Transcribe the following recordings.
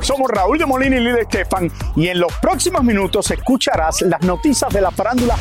Somos Raúl de Molina y Lidia Estefan y en los próximos minutos escucharás las noticias de la farándula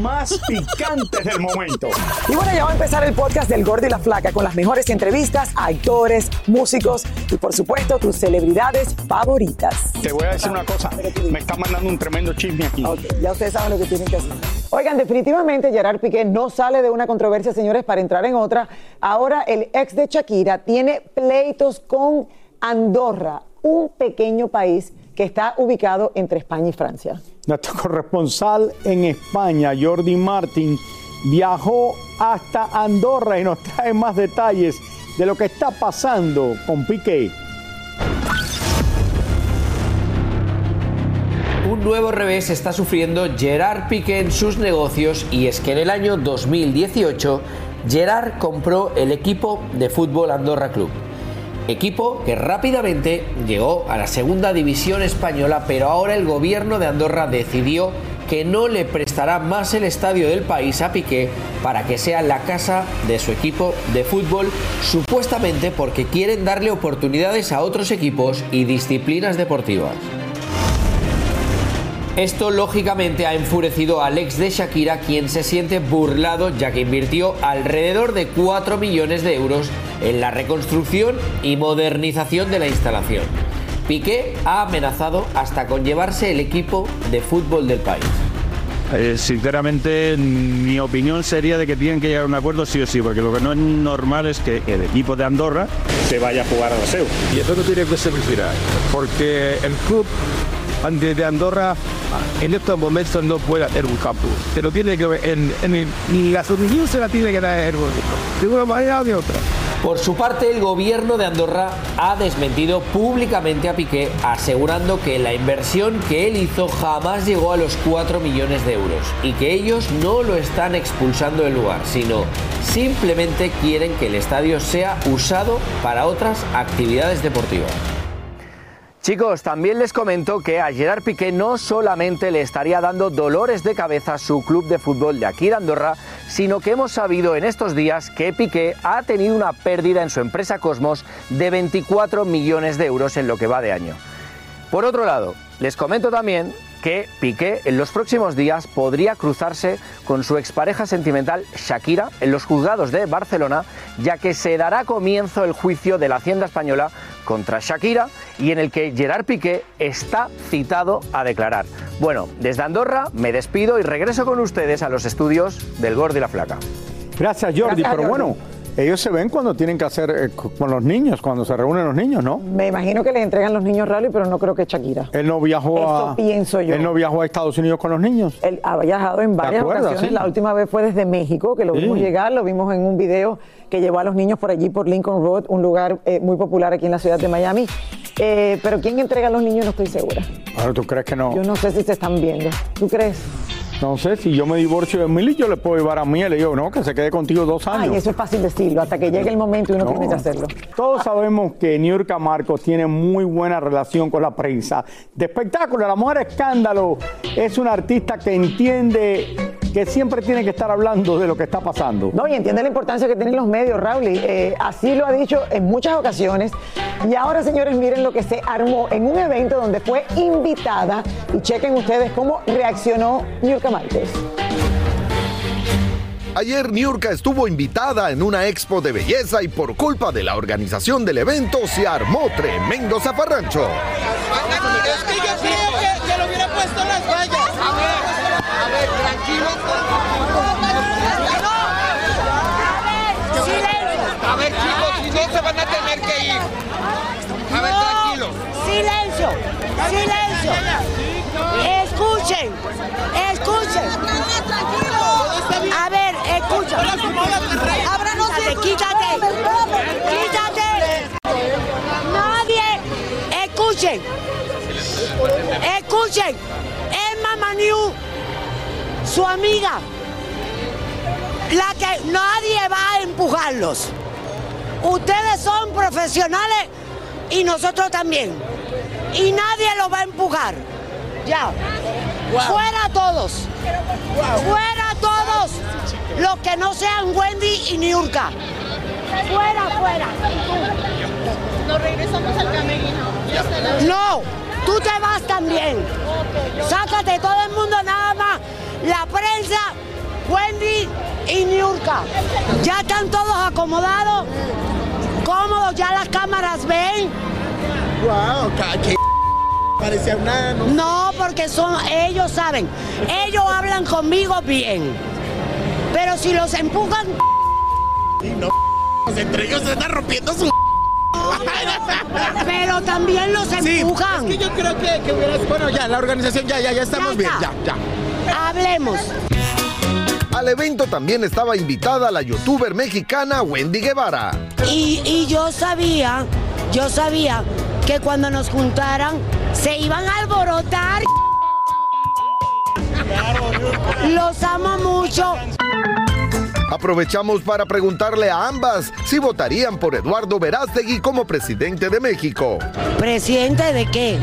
más picantes del momento. Y bueno, ya va a empezar el podcast del Gordo y la Flaca con las mejores entrevistas a actores, músicos y por supuesto tus celebridades favoritas. Te voy a decir una cosa, me está mandando un tremendo chisme aquí. Ya ustedes saben lo que tienen que hacer. Oigan, definitivamente Gerard Piqué no sale de una controversia, señores, para entrar en otra. Ahora el ex de Shakira tiene pleitos con Andorra, un pequeño país que está ubicado entre España y Francia. Nuestro corresponsal en España, Jordi Martin, viajó hasta Andorra y nos trae más detalles de lo que está pasando con Piqué. Un nuevo revés está sufriendo Gerard Piqué en sus negocios y es que en el año 2018 Gerard compró el equipo de fútbol Andorra Club. Equipo que rápidamente llegó a la segunda división española, pero ahora el gobierno de Andorra decidió que no le prestará más el estadio del país a Piqué para que sea la casa de su equipo de fútbol, supuestamente porque quieren darle oportunidades a otros equipos y disciplinas deportivas. Esto lógicamente ha enfurecido al ex de Shakira, quien se siente burlado ya que invirtió alrededor de 4 millones de euros en la reconstrucción y modernización de la instalación. Piqué ha amenazado hasta con llevarse el equipo de fútbol del país. Eh, sinceramente, mi opinión sería de que tienen que llegar a un acuerdo sí o sí, porque lo que no es normal es que el equipo de Andorra se vaya a jugar a la SEU. Y eso no tiene que ser viral, porque el club de Andorra en estos momentos no puede hacer un campo. Se lo tiene que en, en la solución se la tiene que dar el de una manera o de otra. Por su parte, el gobierno de Andorra ha desmentido públicamente a Piqué, asegurando que la inversión que él hizo jamás llegó a los 4 millones de euros y que ellos no lo están expulsando del lugar, sino simplemente quieren que el estadio sea usado para otras actividades deportivas. Chicos, también les comento que a Gerard Piqué no solamente le estaría dando dolores de cabeza su club de fútbol de aquí de Andorra, sino que hemos sabido en estos días que Piqué ha tenido una pérdida en su empresa Cosmos de 24 millones de euros en lo que va de año. Por otro lado, les comento también que Piqué en los próximos días podría cruzarse con su expareja sentimental Shakira en los juzgados de Barcelona, ya que se dará comienzo el juicio de la Hacienda Española contra Shakira y en el que Gerard Piqué está citado a declarar. Bueno, desde Andorra me despido y regreso con ustedes a los estudios del Gordo y la Flaca. Gracias Jordi, Gracias, pero Jordi. bueno, Ellos se ven cuando tienen que hacer eh, co- con los niños, cuando se reúnen los niños, ¿no? Me imagino que les entregan los niños rally, pero no creo que Shakira. Él no viajó Eso a. pienso yo. Él no viajó a Estados Unidos con los niños. Él ha viajado en varias acuerdas? ocasiones. Sí. La última vez fue desde México, que lo Sí. vimos llegar, lo vimos en un video que llevó a los niños por allí, por Lincoln Road, un lugar eh, muy popular aquí en la ciudad de Miami. Eh, pero quién entrega a los niños no estoy segura. Ahora, ¿tú crees que no? Yo no sé si se están viendo. ¿Tú crees? No sé, si yo me divorcio de Milly, yo le puedo llevar a mí le digo, no, que se quede contigo dos años. Ay, eso es fácil decirlo, hasta que llegue el momento y uno No. tiene que hacerlo. Todos sabemos que Niurka Marcos tiene muy buena relación con la prensa. De espectáculo, la mujer escándalo es una artista que entiende que siempre tiene que estar hablando de lo que está pasando. No, y entiende la importancia que tienen los medios, Raúl. Eh, así lo ha dicho en muchas ocasiones. Y ahora, señores, miren lo que se armó en un evento donde fue invitada. Y chequen ustedes cómo reaccionó Niurka Márquez. Ayer Niurka estuvo invitada en una expo de belleza y por culpa de la organización del evento se armó tremendo zafarrancho. Es que yo creo que, que lo hubiera puesto en las vallas. A ver, a ver, tranquilos. A ver, chicos, si no se van a tener que ir. A ver, tranquilos. Silencio, silencio. Escuchen, escuchen. A ver, escucha. Quítate, quítate, quítate. Nadie, escuchen, escuchen. Emma Maniu, su amiga, la que nadie va a empujarlos. Ustedes son profesionales y nosotros también. Y nadie los va a empujar. Ya. Fuera todos. Fuera todos los que no sean Wendy y Niurka. Fuera, fuera. Nos regresamos al camerino. No, tú te vas también. Sácate todo el mundo nada más. La prensa, Wendy y Niurka. Ya están todos acomodados, cómodos, ya las cámaras ven. Wow, que parecía una. No, porque son, ellos saben, ellos hablan conmigo bien. Pero si los empujan, No, entre ellos se están rompiendo su. pero también los Sí, empujan. es que yo creo que, que. Bueno, ya, la organización, ya, ya, ya estamos bien, ya, ya. Hablemos. Al evento también estaba invitada la youtuber mexicana Wendy Guevara. Y, y yo sabía, yo sabía que cuando nos juntaran se iban a alborotar. Los amo mucho. Aprovechamos para preguntarle a ambas si votarían por Eduardo Verástegui como presidente de México. ¿Presidente de qué?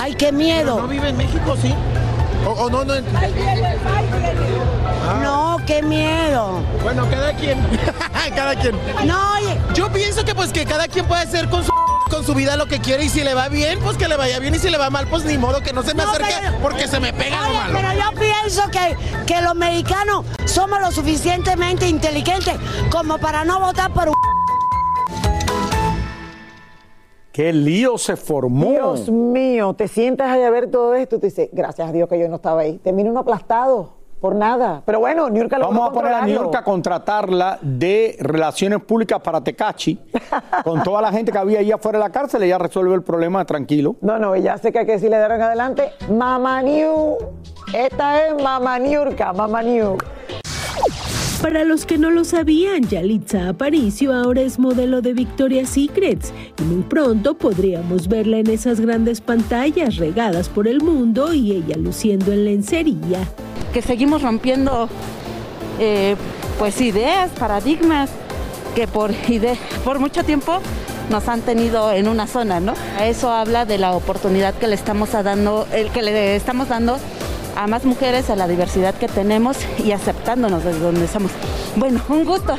Ay, qué miedo. ¿No vive en México, sí? O, o no, no. No, qué miedo. Bueno, cada quien. cada quien. No, oye. Yo pienso que pues que cada quien puede hacer con su con su vida lo que quiere y si le va bien, pues que le vaya bien y si le va mal, pues ni modo que no se me No, acerque pero- porque se me pega lo Oye, malo. pero yo pienso que, que los mexicanos somos lo suficientemente inteligentes como para no votar por un... ¡Qué lío se formó! Dios mío, te sientas ahí a ver todo esto y te dices, gracias a Dios que yo no estaba ahí. Termina uno aplastado por nada. Pero bueno, Niurka lo Vamos a poner a Niurka a contratarla de Relaciones Públicas para Tecachi. con toda la gente que había ahí afuera de la cárcel, ella resuelve el problema tranquilo. No, no, ya sé que hay que decirle de ahora en adelante, Mama Niu. Esta es Mama Niurka, Mama Niu. Para los que no lo sabían, Yalitza Aparicio ahora es modelo de Victoria's Secrets y muy pronto podríamos verla en esas grandes pantallas regadas por el mundo y ella luciendo en lencería. que seguimos rompiendo eh, pues ideas, paradigmas que por, ide- por mucho tiempo nos han tenido en una zona, ¿no? Eso habla de la oportunidad que le estamos dando, el que le estamos dando a más mujeres, a la diversidad que tenemos y aceptándonos desde donde somos. Bueno, un gusto.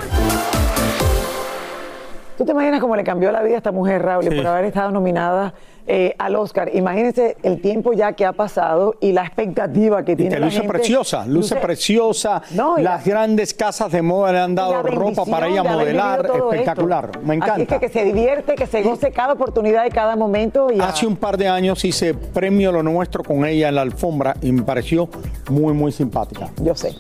¿Tú te imaginas cómo le cambió la vida a esta mujer, Raúl, por haber estado nominada eh, al Oscar? Imagínense el tiempo ya que ha pasado y la expectativa que Y tiene que la luce gente. preciosa, luce preciosa. No, la- Las grandes casas de moda le han dado ropa para ella modelar. Espectacular, esto. me Así encanta. que que se divierte, que se goce cada oportunidad y cada momento. Y a- Hace un par de años hice premio lo nuestro con ella en la alfombra y me pareció muy, muy simpática. Yo sé.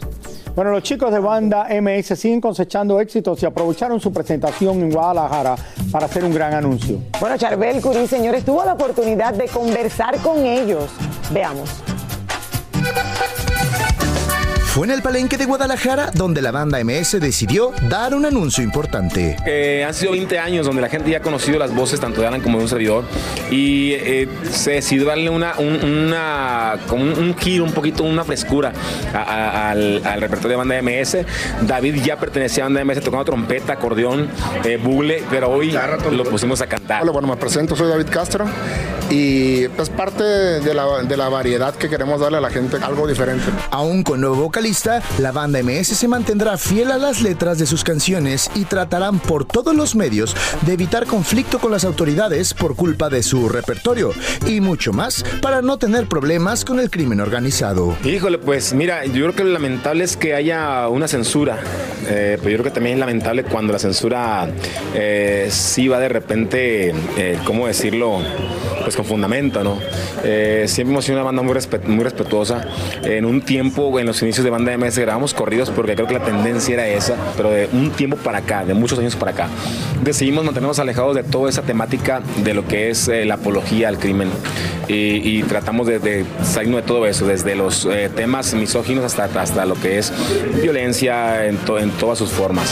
Bueno, los chicos de banda MS siguen cosechando éxitos y aprovecharon su presentación en Guadalajara para hacer un gran anuncio. Bueno, Charbel Curí, señores, tuvo la oportunidad de conversar con ellos. Veamos. Fue en el Palenque de Guadalajara donde la banda MS decidió dar un anuncio importante. Eh, han sido 20 años donde la gente ya ha conocido las voces tanto de Alan como de un servidor y eh, se decidió darle una, un, una, como un, un giro, un poquito, una frescura a- a- al, al repertorio de banda MS. David ya pertenecía a banda MS tocando trompeta, acordeón, eh, bugle, pero hoy lo pusimos a cantar. Hola, bueno, me presento, soy David Castro y es parte de la, de la variedad que queremos darle a la gente, algo diferente. Aún con nuevo vocalista, la banda MS se mantendrá fiel a las letras de sus canciones y tratarán por todos los medios de evitar conflicto con las autoridades por culpa de su repertorio y mucho más para no tener problemas con el crimen organizado. Híjole, pues mira, yo creo que lo lamentable es que haya una censura, eh, pero yo creo que también es lamentable cuando la censura eh, sí va de repente, eh, ¿cómo decirlo? Pues con fundamento, ¿no? Eh, siempre hemos sido una banda muy, respe- muy respetuosa. En un tiempo, en los inicios de banda MS, grabamos corridos porque creo que la tendencia era esa, pero de un tiempo para acá, de muchos años para acá, decidimos mantenernos alejados de toda esa temática de lo que es eh, la apología al crimen y, tratamos de, de salirnos de todo eso, desde los eh, temas misóginos hasta, hasta lo que es violencia en, en todas sus formas.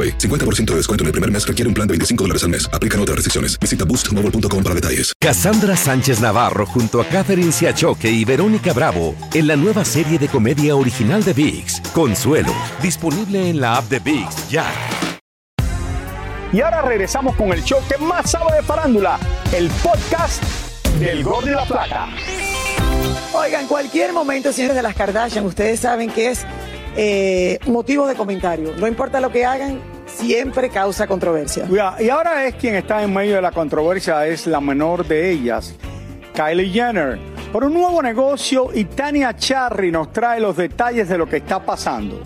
AroPay. 50% de descuento en el primer mes requiere un plan de 25 dólares al mes. Aplican otras restricciones. Visita boostmobile.com para detalles. Cassandra Sánchez Navarro junto a Catherine Siachoque y Verónica Bravo en la nueva serie de comedia original de VIX, Consuelo, disponible en la app de VIX ya. Y ahora regresamos con el show que más sabe de farándula, el podcast del Gol de la Plata. Oigan, cualquier momento, señores de las Kardashian, ustedes saben que es eh, motivo de comentario. No importa lo que hagan, siempre causa controversia. Y ahora es quien está en medio de la controversia, es la menor de ellas, Kylie Jenner. Por un nuevo negocio y Tania Charry nos trae los detalles de lo que está pasando.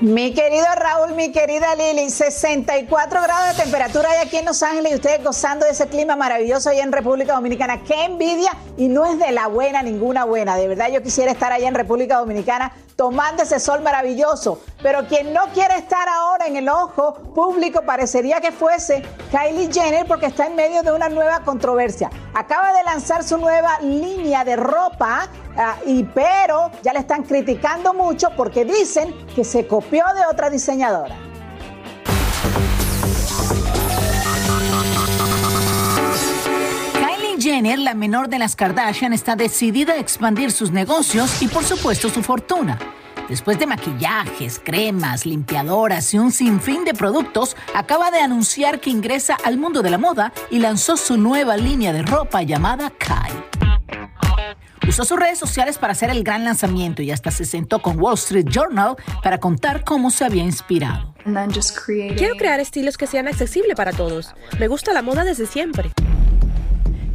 Mi querido Raúl, mi querida Lili, 64 grados de temperatura hay aquí en Los Ángeles y ustedes gozando de ese clima maravilloso allá en República Dominicana. ¡Qué envidia! Y no es de la buena, ninguna buena. De verdad yo quisiera estar allá en República Dominicana tomando ese sol maravilloso. Pero quien no quiere estar ahora en el ojo público parecería que fuese Kylie Jenner porque está en medio de una nueva controversia. Acaba de lanzar su nueva línea de ropa, ah, y, pero ya le están criticando mucho porque dicen que se copió de otra diseñadora. Jenner, la menor de las Kardashian, está decidida a expandir sus negocios y por supuesto su fortuna. Después de maquillajes, cremas, limpiadoras y un sinfín de productos, acaba de anunciar que ingresa al mundo de la moda y lanzó su nueva línea de ropa llamada Kai. Usó sus redes sociales para hacer el gran lanzamiento y hasta se sentó con Wall Street Journal para contar cómo se había inspirado. Quiero crear estilos que sean accesibles para todos. Me gusta la moda desde siempre.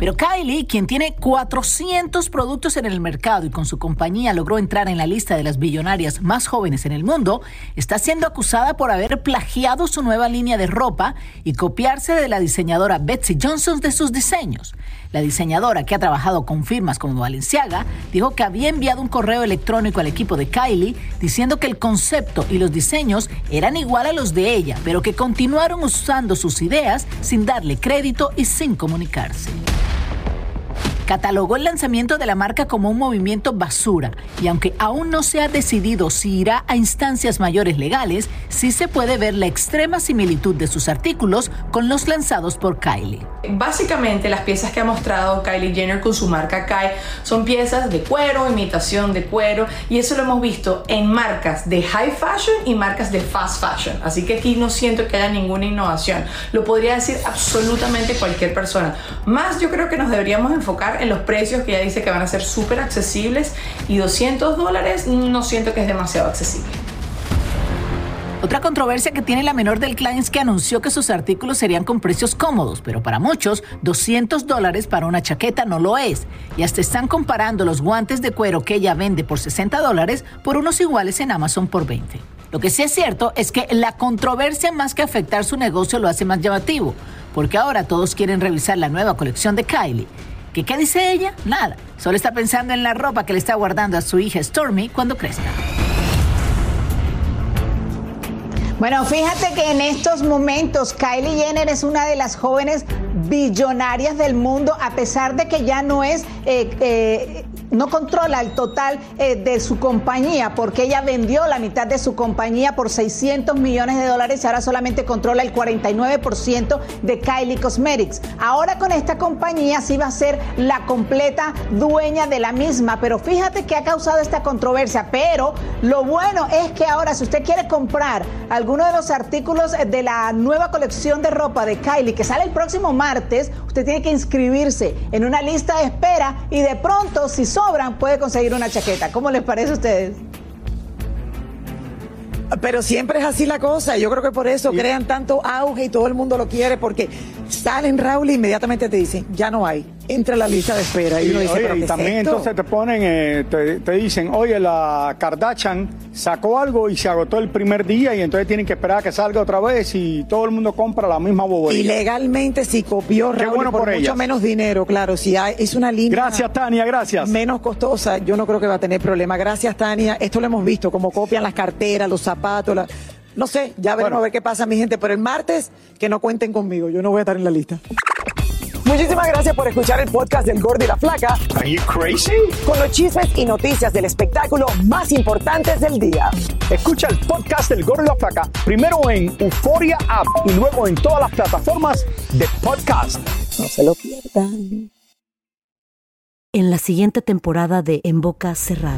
Pero Kylie, quien tiene 400 productos en el mercado y con su compañía logró entrar en la lista de las billonarias más jóvenes en el mundo, está siendo acusada por haber plagiado su nueva línea de ropa y copiarse de la diseñadora Betsy Johnson de sus diseños. La diseñadora, que ha trabajado con firmas como Balenciaga, dijo que había enviado un correo electrónico al equipo de Kylie diciendo que el concepto y los diseños eran igual a los de ella, pero que continuaron usando sus ideas sin darle crédito y sin comunicarse. Catalogó el lanzamiento de la marca como un movimiento basura y aunque aún no se ha decidido si irá a instancias mayores legales, sí se puede ver la extrema similitud de sus artículos con los lanzados por Kylie. Básicamente las piezas que ha mostrado Kylie Jenner con su marca Kai son piezas de cuero, imitación de cuero y eso lo hemos visto en marcas de high fashion y marcas de fast fashion. Así que aquí no siento que haya ninguna innovación. Lo podría decir absolutamente cualquier persona. Más yo creo que nos deberíamos enfocar en los precios que ella dice que van a ser súper accesibles y 200 dólares no siento que es demasiado accesible. Otra controversia que tiene la menor del clan es que anunció que sus artículos serían con precios cómodos, pero para muchos 200 dólares para una chaqueta no lo es. Y hasta están comparando los guantes de cuero que ella vende por 60 dólares por unos iguales en Amazon por 20. Lo que sí es cierto es que la controversia más que afectar su negocio lo hace más llamativo, porque ahora todos quieren revisar la nueva colección de Kylie. ¿Que qué dice ella? Nada. Solo está pensando en la ropa que le está guardando a su hija Stormy cuando crezca. Bueno, fíjate que en estos momentos Kylie Jenner es una de las jóvenes billonarias del mundo, a pesar de que ya no es eh, eh, no controla el total eh, de su compañía porque ella vendió la mitad de su compañía por 600 millones de dólares y ahora solamente controla el 49% de Kylie Cosmetics. Ahora con esta compañía sí va a ser la completa dueña de la misma, pero fíjate que ha causado esta controversia, pero lo bueno es que ahora si usted quiere comprar alguno de los artículos de la nueva colección de ropa de Kylie que sale el próximo martes, usted tiene que inscribirse en una lista de espera y de pronto si son sobran, puede conseguir una chaqueta. ¿Cómo les parece a ustedes? Pero siempre es así la cosa. Yo creo que por eso crean tanto auge y todo el mundo lo quiere porque salen Raúl e inmediatamente te dicen, ya no hay entra a la lista de espera. Y, uno dice, y también entonces te ponen, eh, te, dicen, oye, la Kardashian sacó algo y se agotó el primer día y entonces tienen que esperar a que salga otra vez y todo el mundo compra la misma bobería. Y legalmente si copió Raúl bueno por, mucho menos dinero, claro, si hay, es una línea. Gracias, Tania, gracias. Menos costosa, yo no creo que va a tener problema. Gracias, Tania. Esto lo hemos visto, como copian las carteras, los zapatos, no sé, ya veremos a ver qué pasa, mi gente. Pero el martes, que no cuenten conmigo, yo no voy a estar en la lista. Muchísimas gracias por escuchar el podcast del Gordo y la Flaca. Are you crazy? Con los chismes y noticias del espectáculo más importantes del día. Escucha el podcast del Gordo y la Flaca primero en Euforia App y luego en todas las plataformas de podcast. No se lo pierdan. En la siguiente temporada de En Boca Cerrada.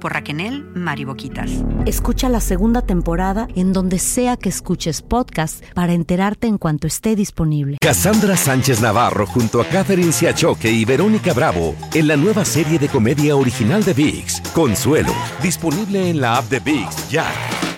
por Raquenel Mariboquitas. Escucha la segunda temporada en donde sea que escuches podcast para enterarte en cuanto esté disponible. Cassandra Sánchez Navarro junto a Catherine Siachoque y Verónica Bravo en la nueva serie de comedia original de VIX, Consuelo, disponible en la app de VIX ya.